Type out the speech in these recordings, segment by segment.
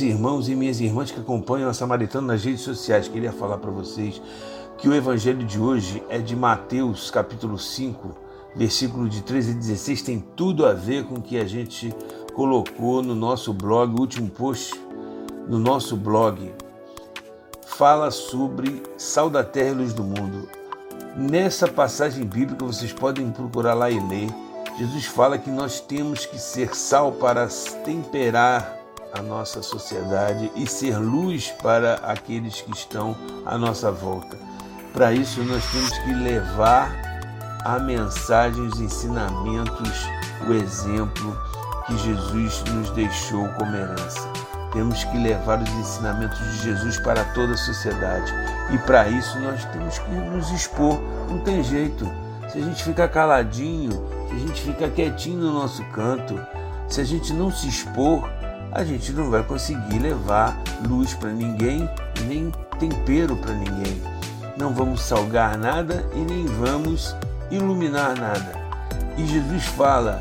irmãos e minhas irmãs que acompanham a Samaritano nas redes sociais, queria falar para vocês que o evangelho de hoje é de Mateus, capítulo 5, versículo de 13 a 16, tem tudo a ver com o que a gente colocou no nosso blog, o último post no nosso blog. Fala sobre sal da terra e luz do mundo. Nessa passagem bíblica, vocês podem procurar lá e ler. Jesus fala que nós temos que ser sal para temperar a nossa sociedade e ser luz para aqueles que estão à nossa volta. Para isso, nós temos que levar a mensagem, os ensinamentos, o exemplo que Jesus nos deixou como herança. Temos que levar os ensinamentos de Jesus para toda a sociedade. E para isso nós temos que nos expor. Não tem jeito. Se a gente ficar caladinho, se a gente ficar quietinho no nosso canto, se a gente não se expor, a gente não vai conseguir levar luz para ninguém nem tempero para ninguém. Não vamos salgar nada e nem vamos iluminar nada. E Jesus fala: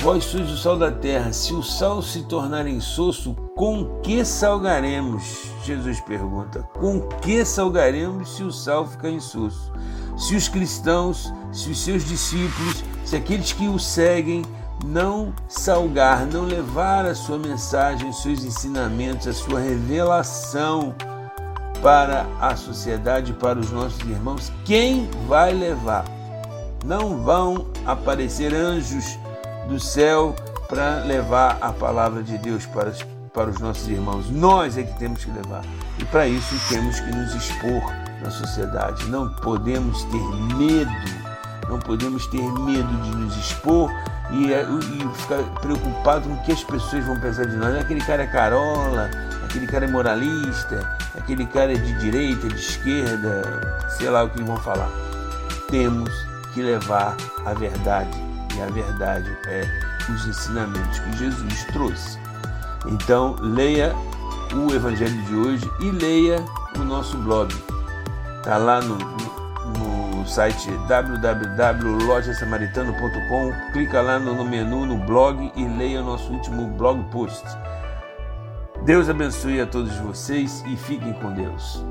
Vós sois o sal da terra, se o sal se tornar insosso, com que salgaremos? Jesus pergunta: Com que salgaremos se o sal ficar insosso? Se os cristãos, se os seus discípulos, se aqueles que o seguem não salgar, não levar a sua mensagem, os seus ensinamentos, a sua revelação para a sociedade, para os nossos irmãos, quem vai levar? Não vão aparecer anjos do céu para levar a palavra de Deus para, para os nossos irmãos. Nós é que temos que levar. E para isso temos que nos expor na sociedade. Não podemos ter medo, não podemos ter medo de nos expor e, é, e ficar preocupado com o que as pessoas vão pensar de nós. Aquele cara é carola, aquele cara é moralista, aquele cara é de direita, de esquerda, sei lá o que vão falar. Temos que levar a verdade e a verdade é os ensinamentos que Jesus trouxe. Então, leia o Evangelho de hoje e leia o nosso blog. Está lá no, no site www.lojasamaritano.com. Clica lá no, no menu, no blog e leia o nosso último blog post. Deus abençoe a todos vocês e fiquem com Deus.